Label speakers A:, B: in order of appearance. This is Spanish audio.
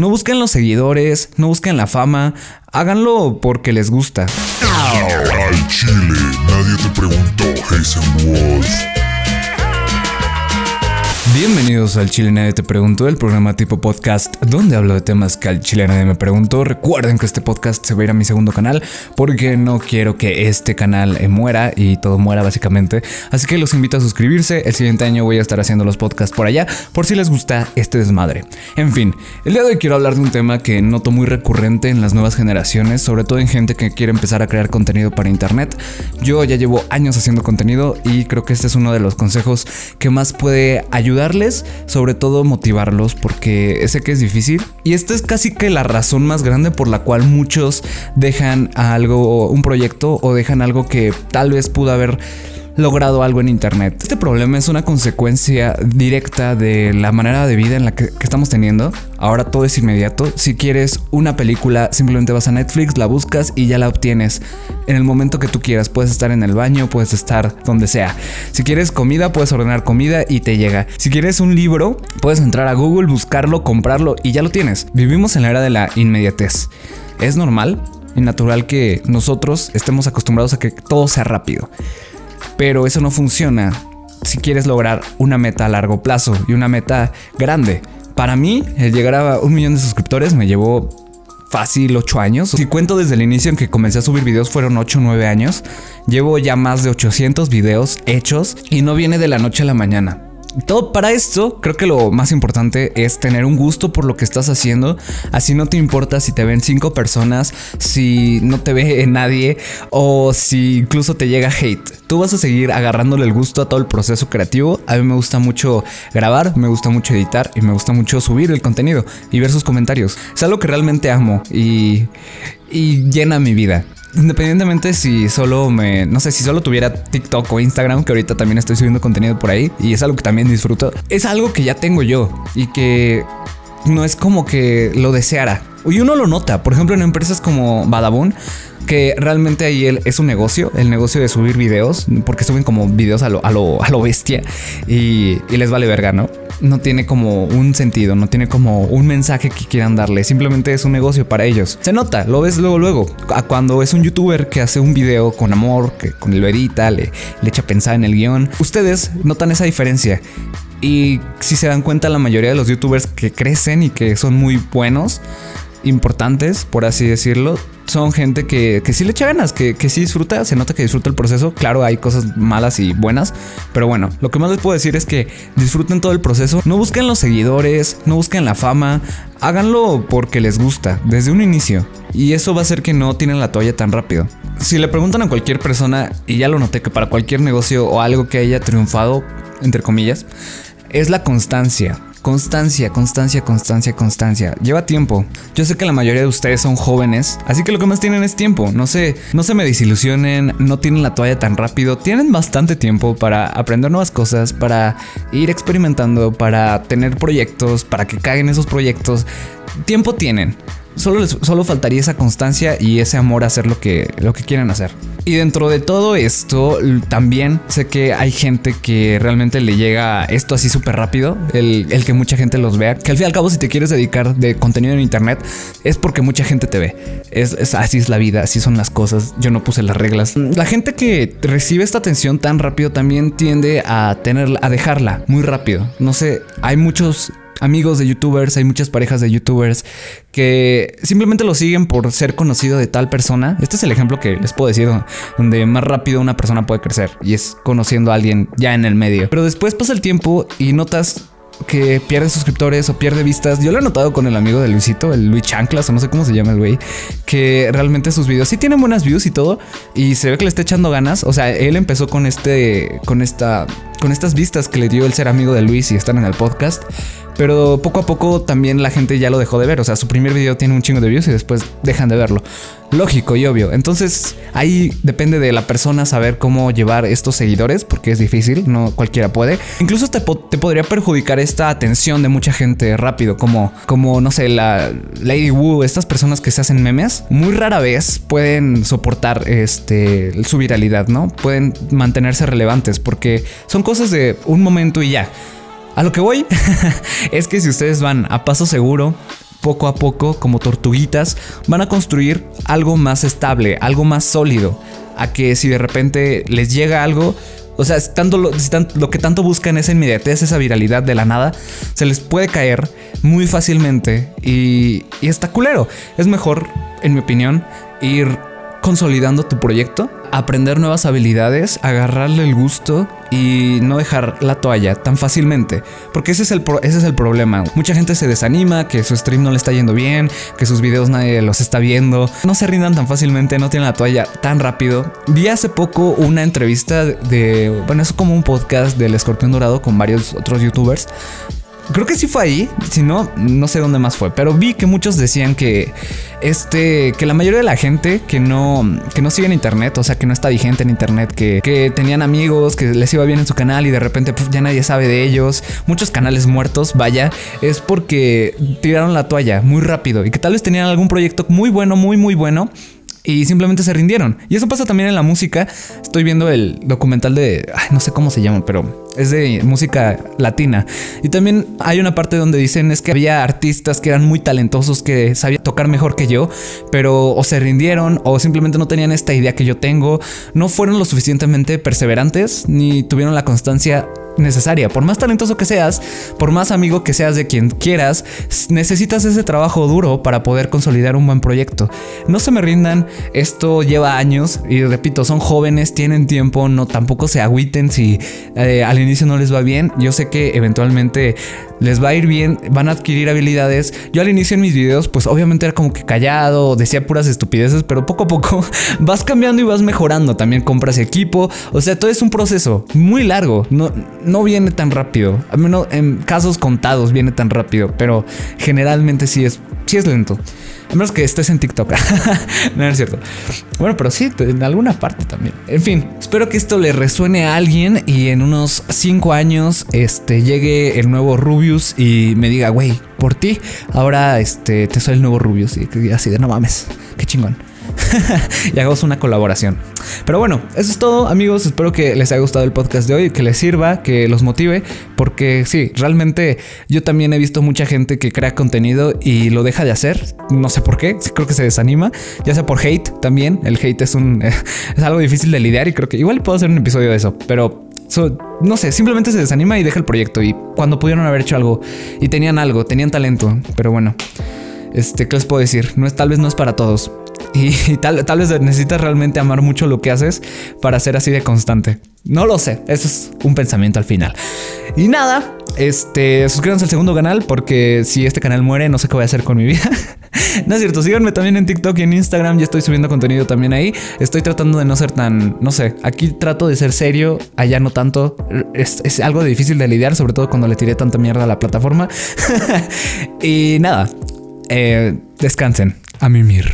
A: No busquen los seguidores, no busquen la fama, háganlo porque les gusta.
B: Al chile, nadie te preguntó.
A: Bienvenidos al Chile Nadie Te Preguntó, el programa tipo podcast donde hablo de temas que al Chile Nadie Me Preguntó. Recuerden que este podcast se va a ir a mi segundo canal porque no quiero que este canal eh, muera y todo muera básicamente. Así que los invito a suscribirse. El siguiente año voy a estar haciendo los podcasts por allá por si les gusta este desmadre. En fin, el día de hoy quiero hablar de un tema que noto muy recurrente en las nuevas generaciones, sobre todo en gente que quiere empezar a crear contenido para internet. Yo ya llevo años haciendo contenido y creo que este es uno de los consejos que más puede ayudar sobre todo motivarlos, porque sé que es difícil. Y esta es casi que la razón más grande por la cual muchos dejan algo, un proyecto o dejan algo que tal vez pudo haber logrado algo en Internet. Este problema es una consecuencia directa de la manera de vida en la que, estamos teniendo. Ahora todo es inmediato. Si quieres una película, simplemente vas a Netflix, la buscas y ya la obtienes en el momento que tú quieras. Puedes estar en el baño, puedes estar donde sea. Si quieres comida, puedes ordenar comida y te llega. Si quieres un libro, puedes entrar a Google, buscarlo, comprarlo y ya lo tienes. Vivimos en la era de la inmediatez. Es normal y natural que nosotros estemos acostumbrados a que todo sea rápido. Pero eso no funciona si quieres lograr una meta a largo plazo y una meta grande. Para mí, el llegar a un millón de suscriptores me llevó fácil 8 años. Si cuento desde el inicio en que comencé a subir videos fueron 8 o 9 años. Llevo ya más de 800 videos hechos y no viene de la noche a la mañana. Todo para esto, creo que lo más importante es tener un gusto por lo que estás haciendo. Así no te importa si te ven cinco personas, si no te ve nadie o si incluso te llega hate. Tú vas a seguir agarrándole el gusto a todo el proceso creativo. A mí me gusta mucho grabar, me gusta mucho editar y me gusta mucho subir el contenido y ver sus comentarios. Es algo que realmente amo y, y llena mi vida. Independientemente si solo me, no sé, si solo tuviera TikTok o Instagram, que ahorita también estoy subiendo contenido por ahí y es algo que también disfruto, es algo que ya tengo yo y que no es como que lo deseara. Y uno lo nota, por ejemplo, en empresas como Badabun, que realmente ahí es un negocio, el negocio de subir videos, porque suben como videos a lo, a lo, a lo bestia y, y les vale verga, ¿no? no tiene como un sentido, no tiene como un mensaje que quieran darle, simplemente es un negocio para ellos. Se nota, lo ves luego, luego. Cuando es un youtuber que hace un video con amor, que con el verita, le, le echa a pensar en el guion, ustedes notan esa diferencia. Y si se dan cuenta, la mayoría de los youtubers que crecen y que son muy buenos, importantes, por así decirlo, son gente que, que sí le echa ganas, que, que sí disfruta, se nota que disfruta el proceso. Claro, hay cosas malas y buenas, pero bueno, lo que más les puedo decir es que disfruten todo el proceso. No busquen los seguidores, no busquen la fama, háganlo porque les gusta, desde un inicio. Y eso va a hacer que no tienen la toalla tan rápido. Si le preguntan a cualquier persona, y ya lo noté que para cualquier negocio o algo que haya triunfado, entre comillas, es la constancia. Constancia, constancia, constancia, constancia. Lleva tiempo. Yo sé que la mayoría de ustedes son jóvenes, así que lo que más tienen es tiempo. No sé, no se me desilusionen, no tienen la toalla tan rápido. Tienen bastante tiempo para aprender nuevas cosas, para ir experimentando, para tener proyectos, para que caigan esos proyectos. Tiempo tienen. Solo, solo faltaría esa constancia y ese amor a hacer lo que, lo que quieran hacer. Y dentro de todo esto, también sé que hay gente que realmente le llega esto así súper rápido, el, que mucha gente los vea. Que al fin y al cabo, si te quieres dedicar de contenido en internet, es porque mucha gente te ve. Es, así es la vida, así son las cosas. Yo no puse las reglas. La gente que recibe esta atención tan rápido también tiende a tenerla, a dejarla muy rápido. No sé, hay muchos amigos de youtubers, hay muchas parejas de youtubers que simplemente lo siguen por ser conocido de tal persona. Este es el ejemplo que les puedo decir donde más rápido una persona puede crecer y es conociendo a alguien ya en el medio. Pero después pasa el tiempo y notas que pierde suscriptores o pierde vistas. Yo lo he notado con el amigo de Luisito, el Luis Chanclas o no sé cómo se llama el güey, que realmente sus videos sí tienen buenas views y todo y se ve que le está echando ganas. O sea, él empezó con este, con esta, con estas vistas que le dio el ser amigo de Luis y están en el podcast. Pero poco a poco también la gente ya lo dejó de ver. O sea, su primer video tiene un chingo de views y después dejan de verlo. Lógico y obvio. Entonces ahí depende de la persona saber cómo llevar estos seguidores, porque es difícil, no cualquiera puede. Incluso te, te podría perjudicar esta atención de mucha gente rápido, como, como no sé, la Lady Wu, estas personas que se hacen memes, muy rara vez pueden soportar este, su viralidad, ¿no? Pueden mantenerse relevantes porque son cosas de un momento y ya. A lo que voy es que si ustedes van a paso seguro, poco a poco, como tortuguitas, van a construir algo más estable, algo más sólido. A que si de repente les llega algo, o sea, tanto lo, que tanto buscan es inmediatez, esa viralidad de la nada, se les puede caer muy fácilmente y, y está culero. Es mejor, en mi opinión, ir consolidando tu proyecto, aprender nuevas habilidades, agarrarle el gusto y no dejar la toalla tan fácilmente. Porque ese es, el ese es el problema. Mucha gente se desanima, que su stream no le está yendo bien, que sus videos nadie los está viendo. No se rindan tan fácilmente, no tienen la toalla tan rápido. Vi hace poco una entrevista de, bueno, es como un podcast del escorpión dorado con varios otros youtubers Creo que sí fue ahí, si no, no sé dónde más fue, pero vi que muchos decían que este, que la mayoría de la gente que no, que no sigue en internet, o sea, que no está vigente en internet, que, que tenían amigos, que les iba bien en su canal y de repente ya nadie sabe de ellos, muchos canales muertos, vaya, es porque tiraron la toalla muy rápido y que tal vez tenían algún proyecto muy bueno, muy, muy bueno y simplemente se rindieron. Y eso pasa también en la música. Estoy viendo el documental de, no sé cómo se llama, pero es de música latina. Y también hay una parte donde dicen es que había artistas que eran muy talentosos, que sabían tocar mejor que yo, pero o se rindieron o simplemente no tenían esta idea que yo tengo, no fueron lo suficientemente perseverantes ni tuvieron la constancia necesaria. Por más talentoso que seas, por más amigo que seas de quien quieras, necesitas ese trabajo duro para poder consolidar un buen proyecto. No se me rindan, esto lleva años y repito, son jóvenes, tienen tiempo, no tampoco se agüiten si eh, al inicio no les va bien. Yo sé que eventualmente les va a ir bien, van a adquirir habilidades. Yo al inicio en mis videos, pues obviamente era como que callado, decía puras estupideces, pero poco a poco vas cambiando y vas mejorando. También compras equipo, o sea, todo es un proceso muy largo. No, no viene tan rápido. Al menos en casos contados viene tan rápido, pero generalmente sí es, sí es lento. A menos que estés en TikTok. no es cierto. Bueno, pero sí, en alguna parte también. En fin, espero que esto le resuene a alguien y en unos 5 años este, llegue el nuevo Rubius y me diga, güey, por ti, ahora este, te soy el nuevo Rubius. Y así de no mames, qué chingón. y hagamos una colaboración. Pero bueno, eso es todo, amigos. Espero que les haya gustado el podcast de hoy, que les sirva, que los motive, porque sí, realmente yo también he visto mucha gente que crea contenido y lo deja de hacer. No sé por qué, creo que se desanima, ya sea por hate también. El hate es un es algo difícil de lidiar y creo que igual puedo hacer un episodio de eso, pero no sé, simplemente se desanima y deja el proyecto. Y cuando pudieron haber hecho algo y tenían algo, tenían talento, pero bueno, este, ¿qué les puedo decir? No es, tal vez no es para todos. Y, tal, tal, vez necesitas realmente amar mucho lo que haces para ser así de constante. No lo sé, eso es un pensamiento al final. Y nada, este, suscríbanse al segundo canal porque si este canal muere no sé qué voy a hacer con mi vida. no es cierto, síganme también en TikTok y en Instagram, ya estoy subiendo contenido también ahí. Estoy tratando de no ser tan, no sé, aquí trato de ser serio, allá no tanto. Es, es algo difícil de lidiar, sobre todo cuando le tiré tanta mierda a la plataforma. y nada, eh, descansen, a mimir.